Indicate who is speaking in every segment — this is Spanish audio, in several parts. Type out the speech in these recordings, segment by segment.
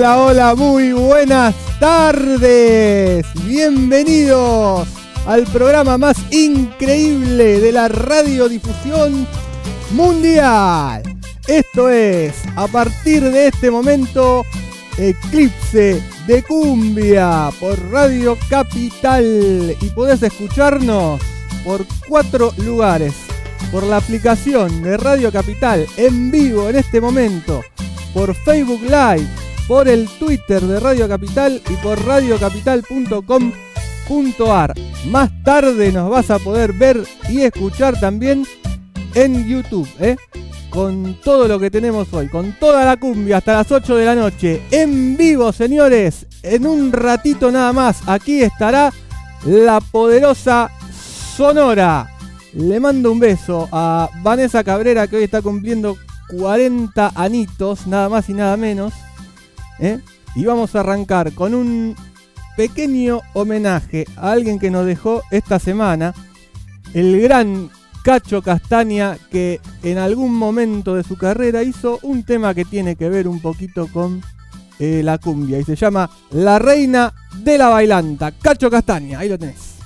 Speaker 1: Hola, hola, muy buenas tardes. Bienvenidos al programa más increíble de la radiodifusión mundial. Esto es, a partir de este momento, Eclipse de Cumbia por Radio Capital. Y podés escucharnos por cuatro lugares. Por la aplicación de Radio Capital en vivo en este momento. Por Facebook Live. Por el Twitter de Radio Capital y por radiocapital.com.ar. Más tarde nos vas a poder ver y escuchar también en YouTube. ¿eh? con todo lo que tenemos hoy, con toda la cumbia hasta las 8 de la noche, en vivo, señores. En un ratito nada más, aquí estará la poderosa Sonora. Le mando un beso a Vanessa Cabrera, que hoy está cumpliendo 40 anitos, nada más y nada menos. ¿Eh? Y vamos a arrancar con un pequeño homenaje a alguien que nos dejó esta semana, el gran Cacho Castaña, que en algún momento de su carrera hizo un tema que tiene que ver un poquito con eh, la cumbia y se llama La Reina de la Bailanta. Cacho Castaña, ahí lo tenés.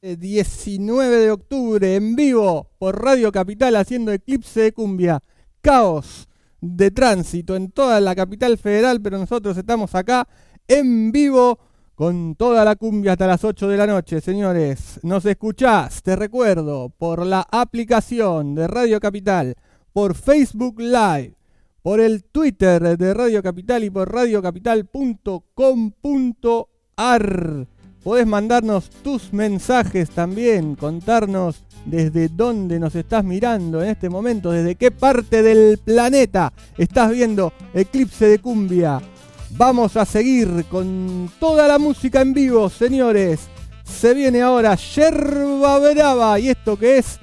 Speaker 1: 19 de octubre en vivo por Radio Capital haciendo eclipse de cumbia. Caos de tránsito en toda la capital federal, pero nosotros estamos acá en vivo con toda la cumbia hasta las 8 de la noche, señores. Nos escuchás, te recuerdo, por la aplicación de Radio Capital, por Facebook Live, por el Twitter de Radio Capital y por radiocapital.com.ar. Podés mandarnos tus mensajes también, contarnos desde dónde nos estás mirando en este momento, desde qué parte del planeta estás viendo Eclipse de Cumbia. Vamos a seguir con toda la música en vivo, señores. Se viene ahora Yerba Brava y esto que es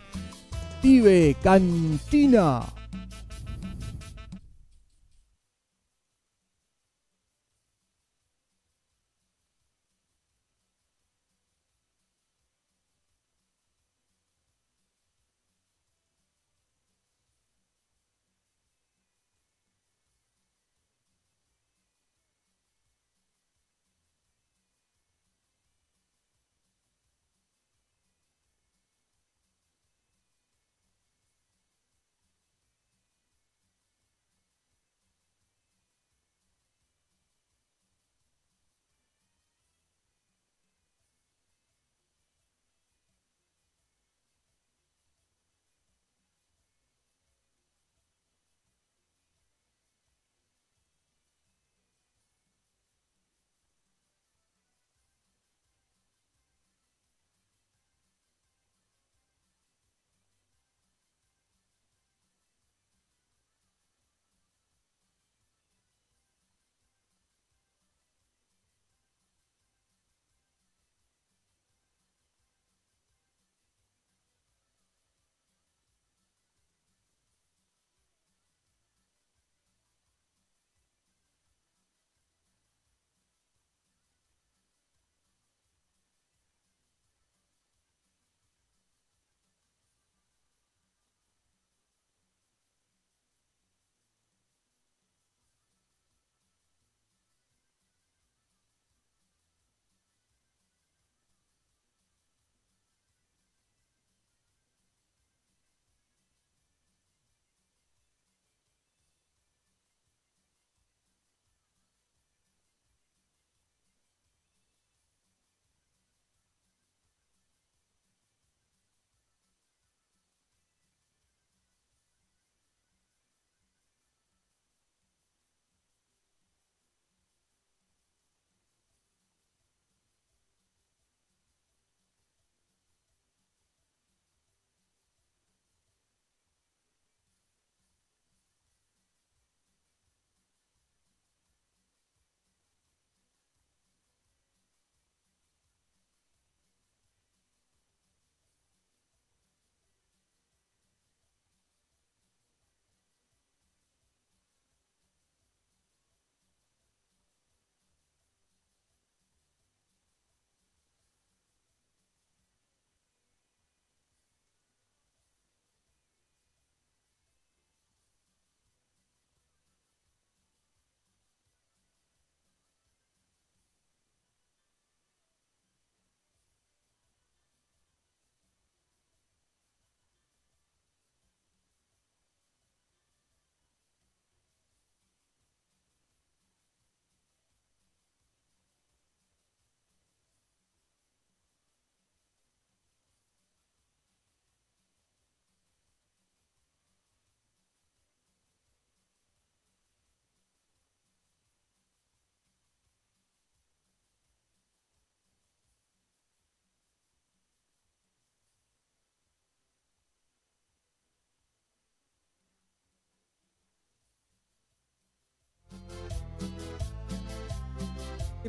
Speaker 1: Tibe Cantina.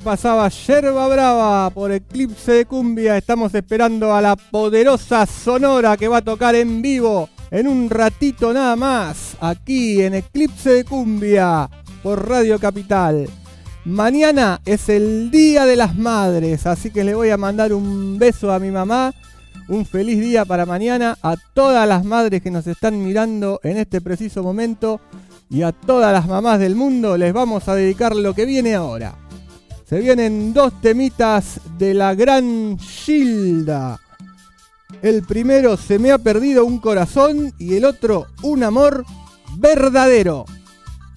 Speaker 1: Pasaba Yerba Brava por Eclipse de Cumbia. Estamos esperando a la poderosa Sonora que va a tocar en vivo en un ratito nada más. Aquí en Eclipse de Cumbia por Radio Capital. Mañana es el Día de las Madres, así que le voy a mandar un beso a mi mamá. Un feliz día para mañana a todas las madres que nos están mirando en este preciso momento y a todas las mamás del mundo les vamos a dedicar lo que viene ahora. Se vienen dos temitas de la gran Gilda. El primero, Se me ha perdido un corazón y el otro, Un amor verdadero.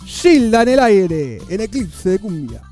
Speaker 1: Gilda en el aire, en eclipse de cumbia.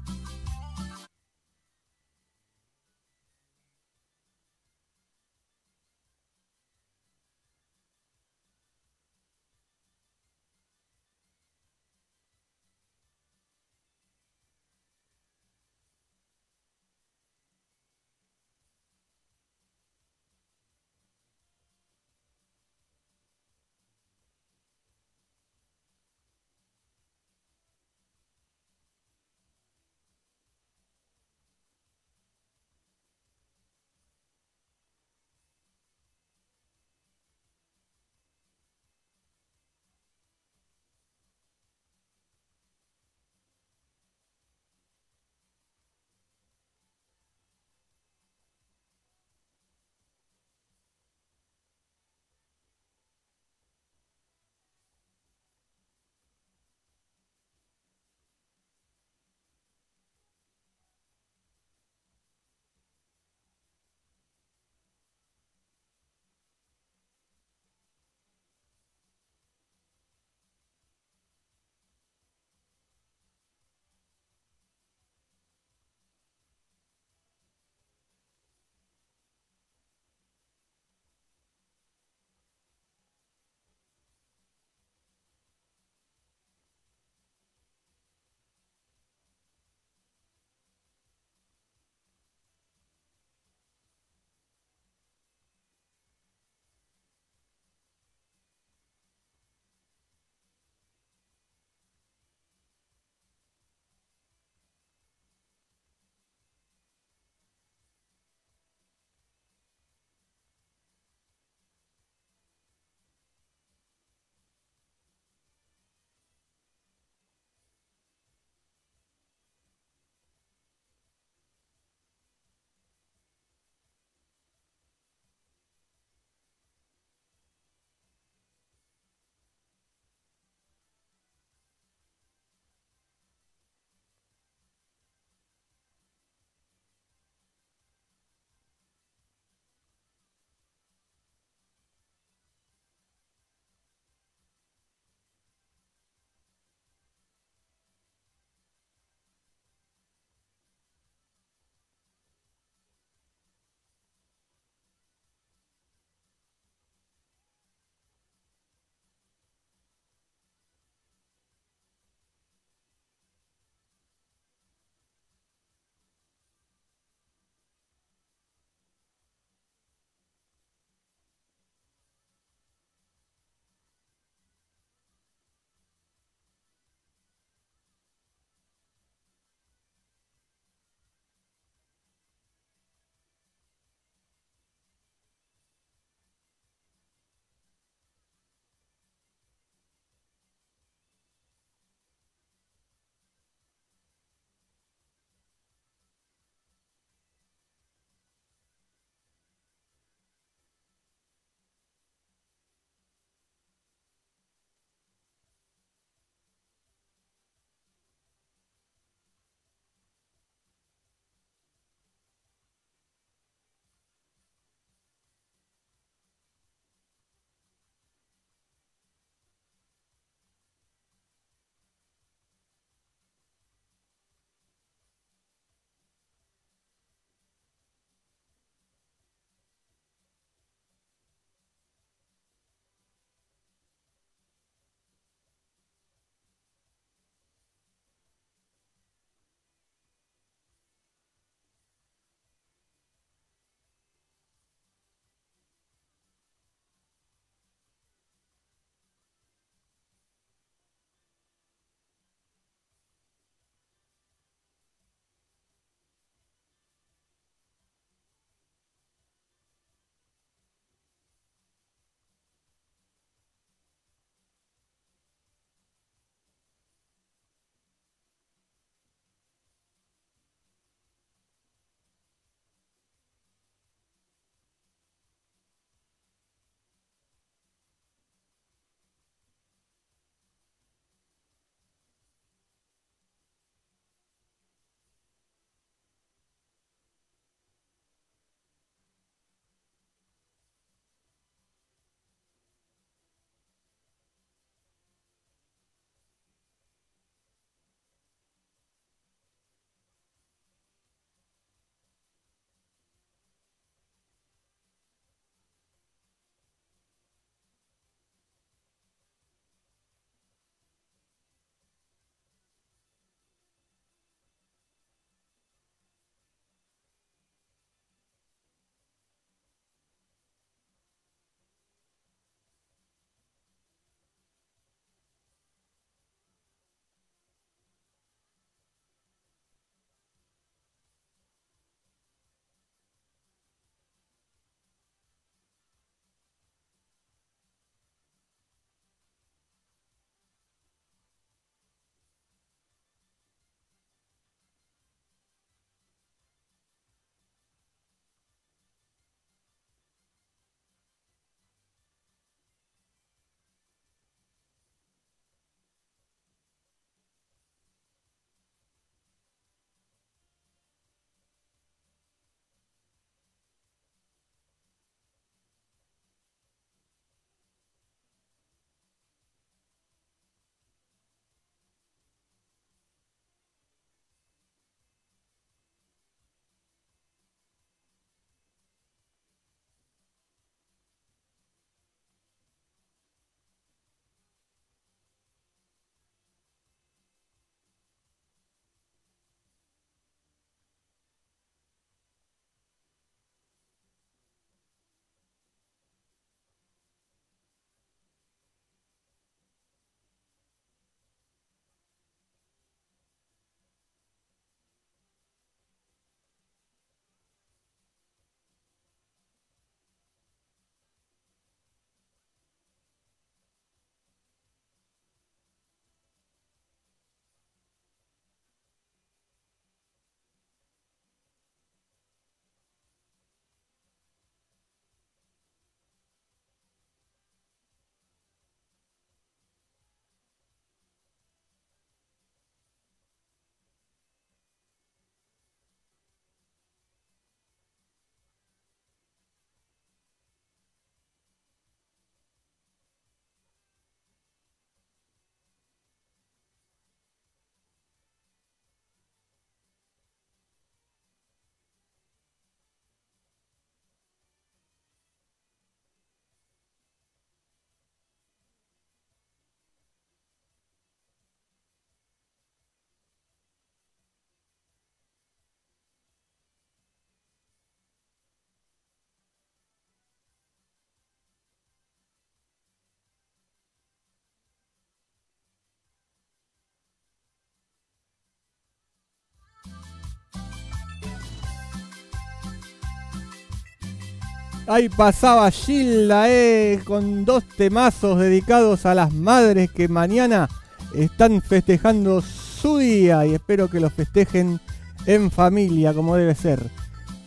Speaker 1: Ahí pasaba Gilda, eh, con dos temazos dedicados a las madres que mañana están festejando su día y espero que lo festejen en familia como debe ser.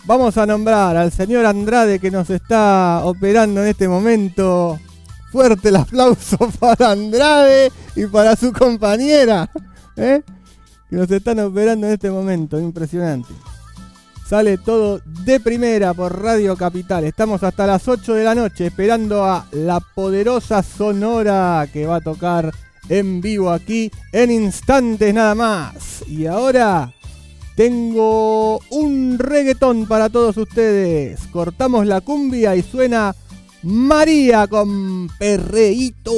Speaker 1: Vamos a nombrar al señor Andrade que nos está operando en este momento. Fuerte el aplauso para Andrade y para su compañera, ¿eh? que nos están operando en este momento. Impresionante. Sale todo de primera por Radio Capital. Estamos hasta las 8 de la noche esperando a la poderosa Sonora que va a tocar en vivo aquí en instantes nada más. Y ahora tengo un reggaetón para todos ustedes. Cortamos la cumbia y suena María con Perreíto.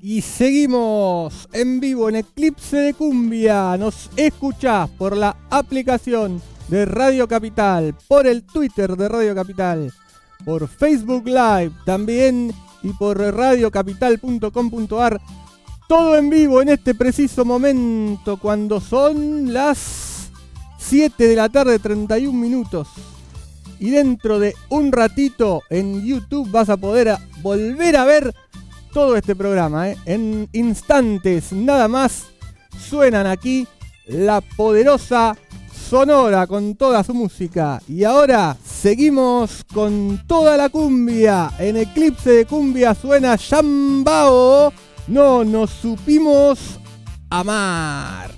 Speaker 1: Y seguimos en vivo en Eclipse de Cumbia. Nos escuchás por la aplicación de Radio Capital, por el Twitter de Radio Capital, por Facebook Live también y por radiocapital.com.ar. Todo en vivo en este preciso momento cuando son las 7 de la tarde 31 minutos. Y dentro de un ratito en YouTube vas a poder volver a ver todo este programa. ¿eh? En instantes nada más suenan aquí la poderosa Sonora con toda su música. Y ahora seguimos con toda la cumbia. En Eclipse de Cumbia suena Shambao. No nos supimos amar.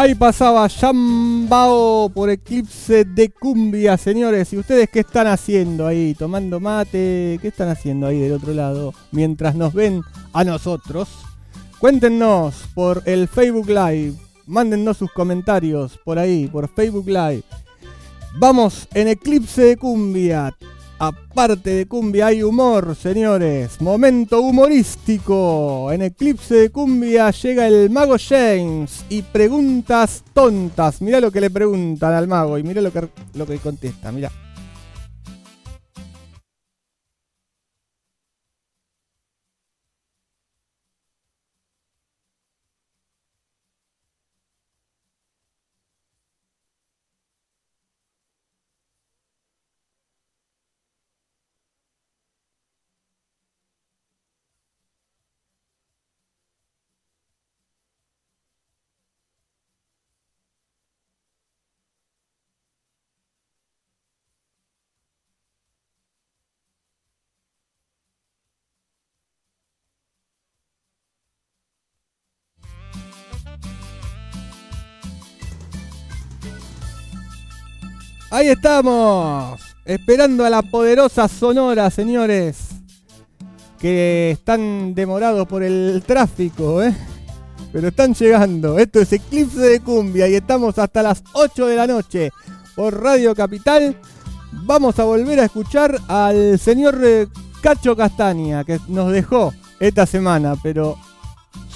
Speaker 1: Ahí pasaba Jambao por Eclipse de Cumbia, señores. ¿Y ustedes qué están haciendo ahí? ¿Tomando mate? ¿Qué están haciendo ahí del otro lado? Mientras nos ven a nosotros. Cuéntenos por el Facebook Live. Mándennos sus comentarios por ahí, por Facebook Live. Vamos en Eclipse de Cumbia. Aparte de cumbia hay humor, señores. Momento humorístico. En Eclipse de Cumbia llega el mago James y preguntas tontas. Mira lo que le preguntan al mago y mira lo que, lo que contesta. Mira. Ahí estamos, esperando a la poderosa Sonora, señores, que están demorados por el tráfico, ¿eh? Pero están llegando. Esto es Eclipse de Cumbia y estamos hasta las 8 de la noche por Radio Capital. Vamos a volver a escuchar al señor eh, Cacho Castaña, que nos dejó esta semana, pero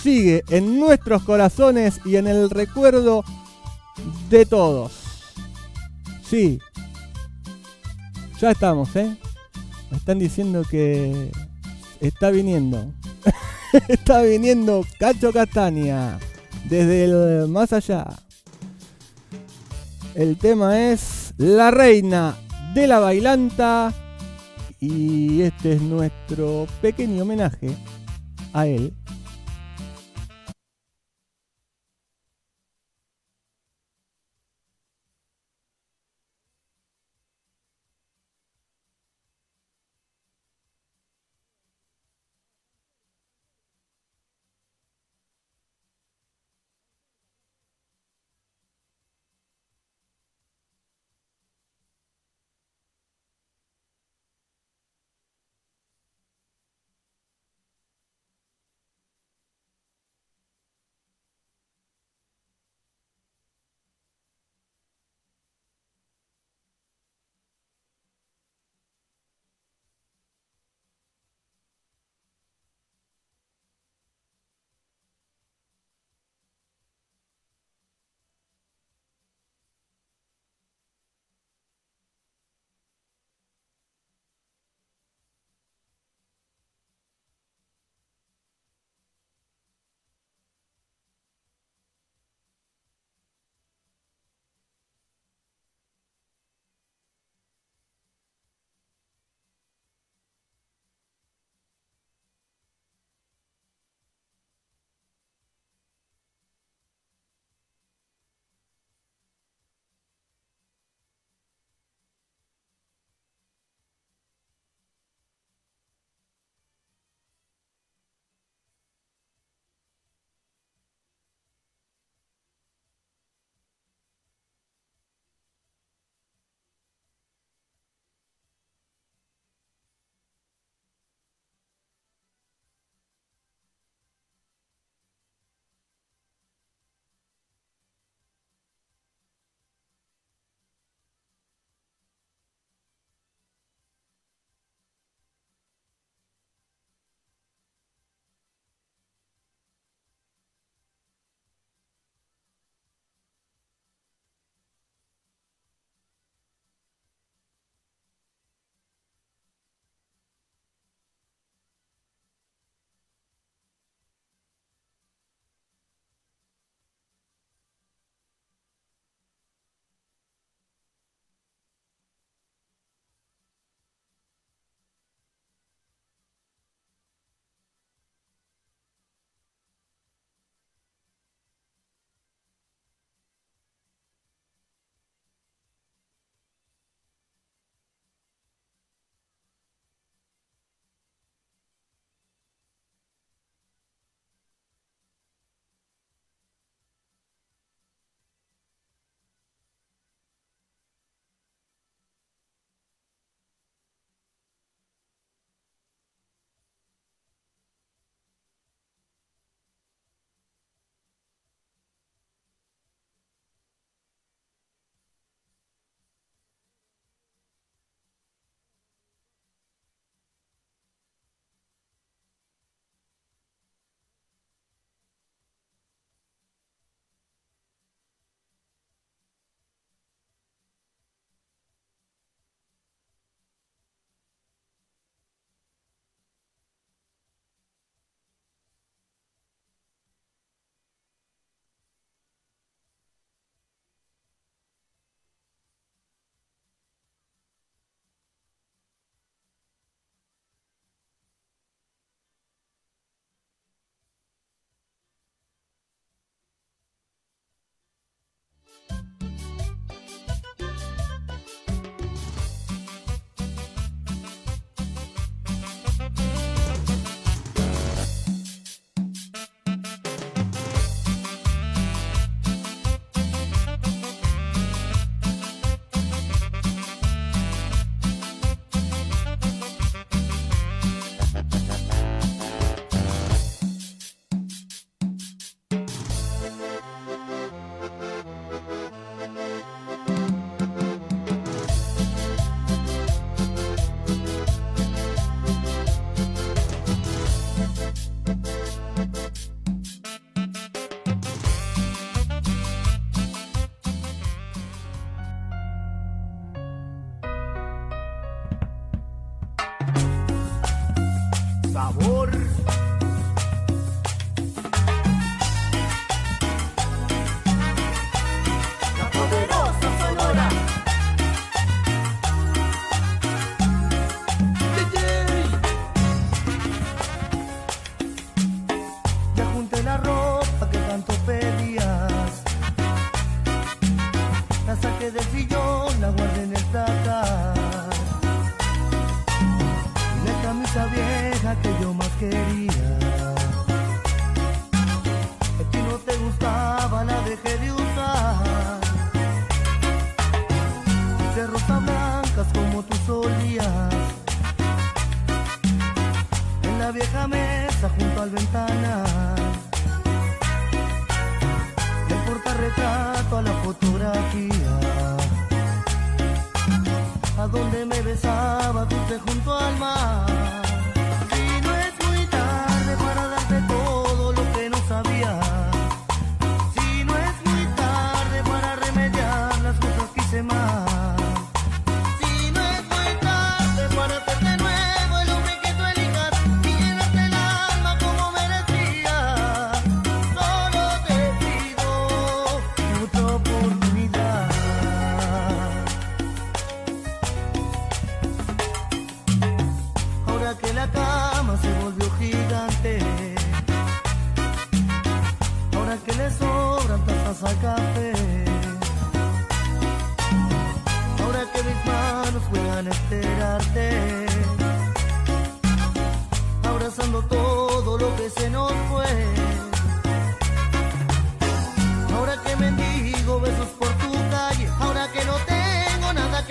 Speaker 1: sigue en nuestros corazones y en el recuerdo de todos. Sí. Ya estamos, ¿eh? Me están diciendo que está viniendo. está viniendo Cacho Castaña. Desde el más allá. El tema es La Reina de la Bailanta. Y este es nuestro pequeño homenaje a él.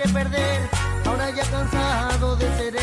Speaker 2: Perder. Ahora ya cansado de ser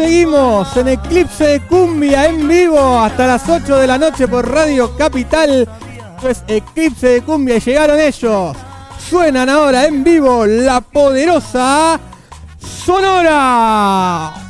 Speaker 2: seguimos en Eclipse de Cumbia en vivo hasta las 8 de la noche por Radio Capital. Esto es Eclipse de Cumbia y llegaron ellos. Suenan ahora en vivo la poderosa Sonora.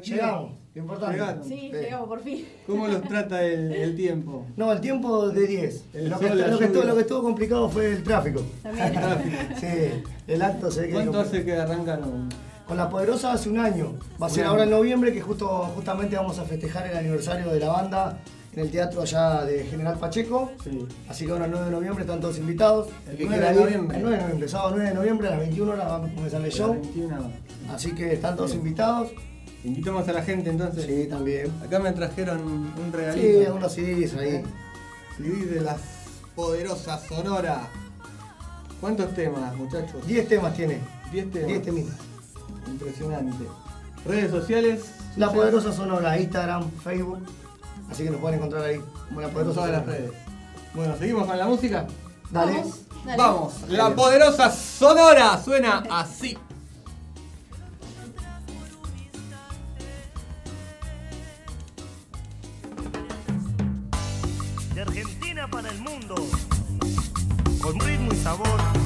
Speaker 1: Tranquilo?
Speaker 3: Llegamos, importante.
Speaker 1: Llegaron.
Speaker 4: Sí, llegamos por fin.
Speaker 1: ¿Cómo los trata el, el tiempo?
Speaker 3: No, el tiempo de 10.
Speaker 1: El
Speaker 3: Lo que, lo, estuvo,
Speaker 1: lluvia.
Speaker 3: lo que estuvo complicado fue el tráfico.
Speaker 4: También.
Speaker 3: Sí, el acto se que
Speaker 1: ¿Cuánto hace que arrancaron?
Speaker 3: Con la Poderosa hace un año. Va a ser ahora en noviembre que justo, justamente vamos a festejar el aniversario de la banda en el teatro allá de General Pacheco.
Speaker 1: Sí.
Speaker 3: Así que ahora el 9 de noviembre están todos invitados.
Speaker 1: El
Speaker 3: que
Speaker 1: 9
Speaker 3: quiera
Speaker 1: de noviembre.
Speaker 3: El 9 de noviembre, sábado 9 de noviembre a las 21 horas vamos a comenzar el show.
Speaker 1: 21.
Speaker 3: Así que están todos
Speaker 1: Bien.
Speaker 3: invitados.
Speaker 1: Invitamos a la gente entonces.
Speaker 3: Sí, también.
Speaker 1: Acá me trajeron un regalito.
Speaker 3: Sí, algunos CDs ahí.
Speaker 1: CD de las poderosas Sonora. ¿Cuántos temas, muchachos?
Speaker 3: 10 temas tiene.
Speaker 1: 10 temas.
Speaker 3: 10 temitas.
Speaker 1: Impresionante. Redes sociales.
Speaker 3: La Poderosa Sonora, Instagram, Facebook. Así que nos pueden encontrar ahí. Como La
Speaker 1: En
Speaker 3: Poderosa
Speaker 1: todas las redes. Bueno, seguimos con la música.
Speaker 3: Dale.
Speaker 4: Vamos. Dale.
Speaker 1: Vamos. La poderosa Sonora suena así.
Speaker 2: Con ritmo y sabor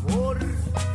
Speaker 2: favor.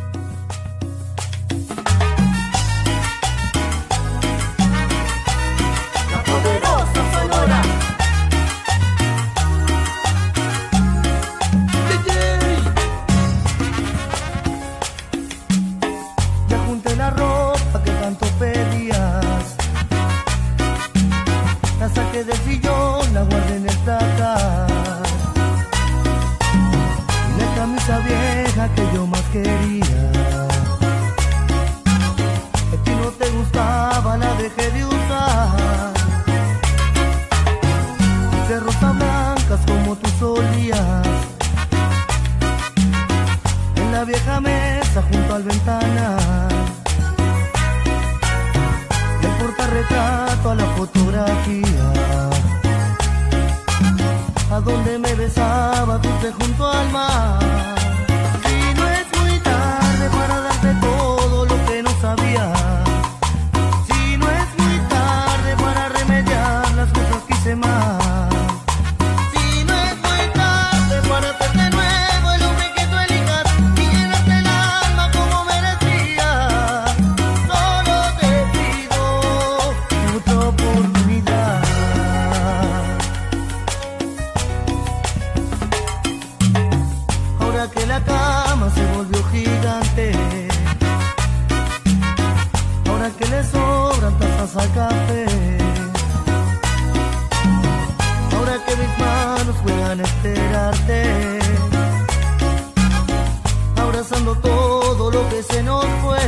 Speaker 2: todo lo que se nos fue.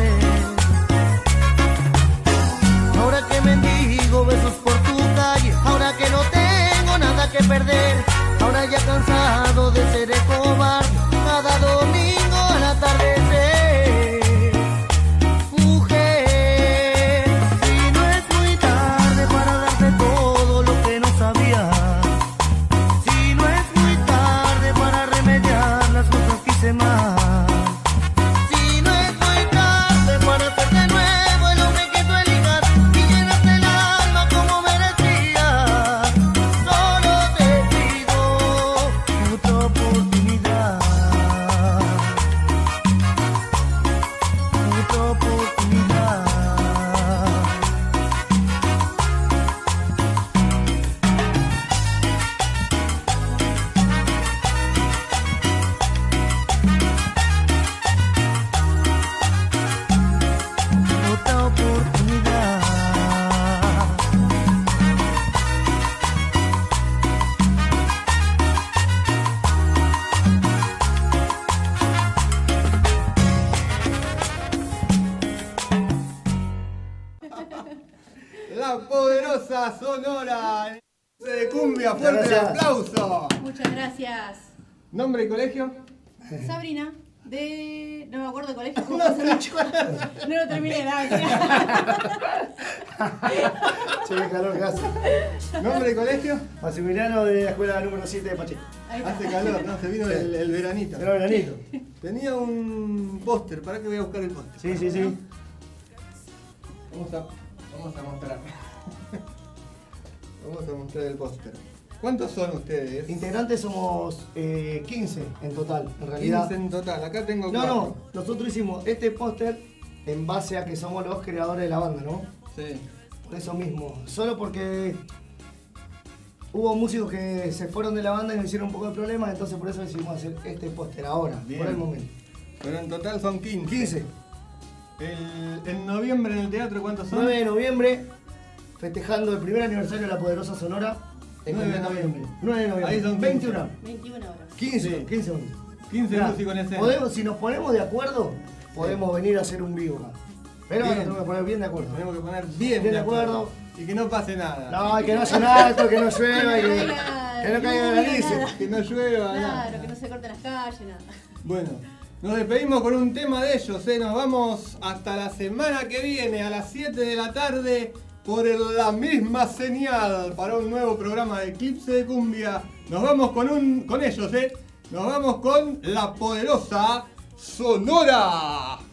Speaker 2: Ahora que mendigo besos por tu calle, ahora que no tengo nada que perder, ahora ya cansado de ser eco no, lo
Speaker 4: terminé, mentira.
Speaker 3: Che, qué calor que hace.
Speaker 1: ¿Nombre de colegio?
Speaker 3: Maximiliano de la escuela número 7 de Pacheco.
Speaker 1: Hace calor, ¿no? Se vino el, el veranito.
Speaker 3: Era veranito.
Speaker 1: Tenía un póster, ¿para qué voy a buscar el póster?
Speaker 3: Sí, sí, sí.
Speaker 1: Vamos a, vamos a mostrar. vamos a mostrar el póster. ¿Cuántos son ustedes?
Speaker 3: Integrantes somos eh, 15 en total, en realidad.
Speaker 1: 15 en total, acá tengo
Speaker 3: No,
Speaker 1: cuatro.
Speaker 3: no, nosotros hicimos este póster en base a que somos los creadores de la banda, ¿no?
Speaker 1: Sí.
Speaker 3: Por eso mismo. Solo porque hubo músicos que se fueron de la banda y nos hicieron un poco de problemas, entonces por eso decidimos hacer este póster ahora,
Speaker 1: Bien.
Speaker 3: por el momento.
Speaker 1: Pero en total son 15.
Speaker 3: 15.
Speaker 1: El, en noviembre en el teatro, ¿cuántos son?
Speaker 3: 9 de noviembre, festejando el primer aniversario de la Poderosa Sonora. En
Speaker 1: 9 de
Speaker 3: noviembre. 9 de noviembre.
Speaker 1: Ahí son
Speaker 3: 21 horas.
Speaker 4: 21 horas.
Speaker 3: 15,
Speaker 1: Sí.
Speaker 3: 15 minutos.
Speaker 1: 15
Speaker 3: Mirá,
Speaker 1: músicos en escena.
Speaker 3: podemos- si nos ponemos de acuerdo, podemos venir a hacer un vivo acá. Pero
Speaker 1: Bien.
Speaker 3: nos tenemos que poner bien de acuerdo.
Speaker 1: Tenemos que poner bien,
Speaker 3: Bien de
Speaker 1: de
Speaker 3: acuerdo.
Speaker 1: Y que no pase nada.
Speaker 3: No, que no haya nada, que no llueva, y que,
Speaker 4: caiga
Speaker 3: que no caiga granizo.
Speaker 1: Que no llueva, nada.
Speaker 4: Claro, que no se corten las calles, nada.
Speaker 1: Bueno, nos despedimos con un tema de ellos, ¿eh? Nos vamos hasta la semana que viene a las 7 de la tarde por el- la misma señal para un nuevo programa de Eclipse de Cumbia. Nos vamos con, un, con ellos, ¿eh? Nos vamos con la poderosa Sonora.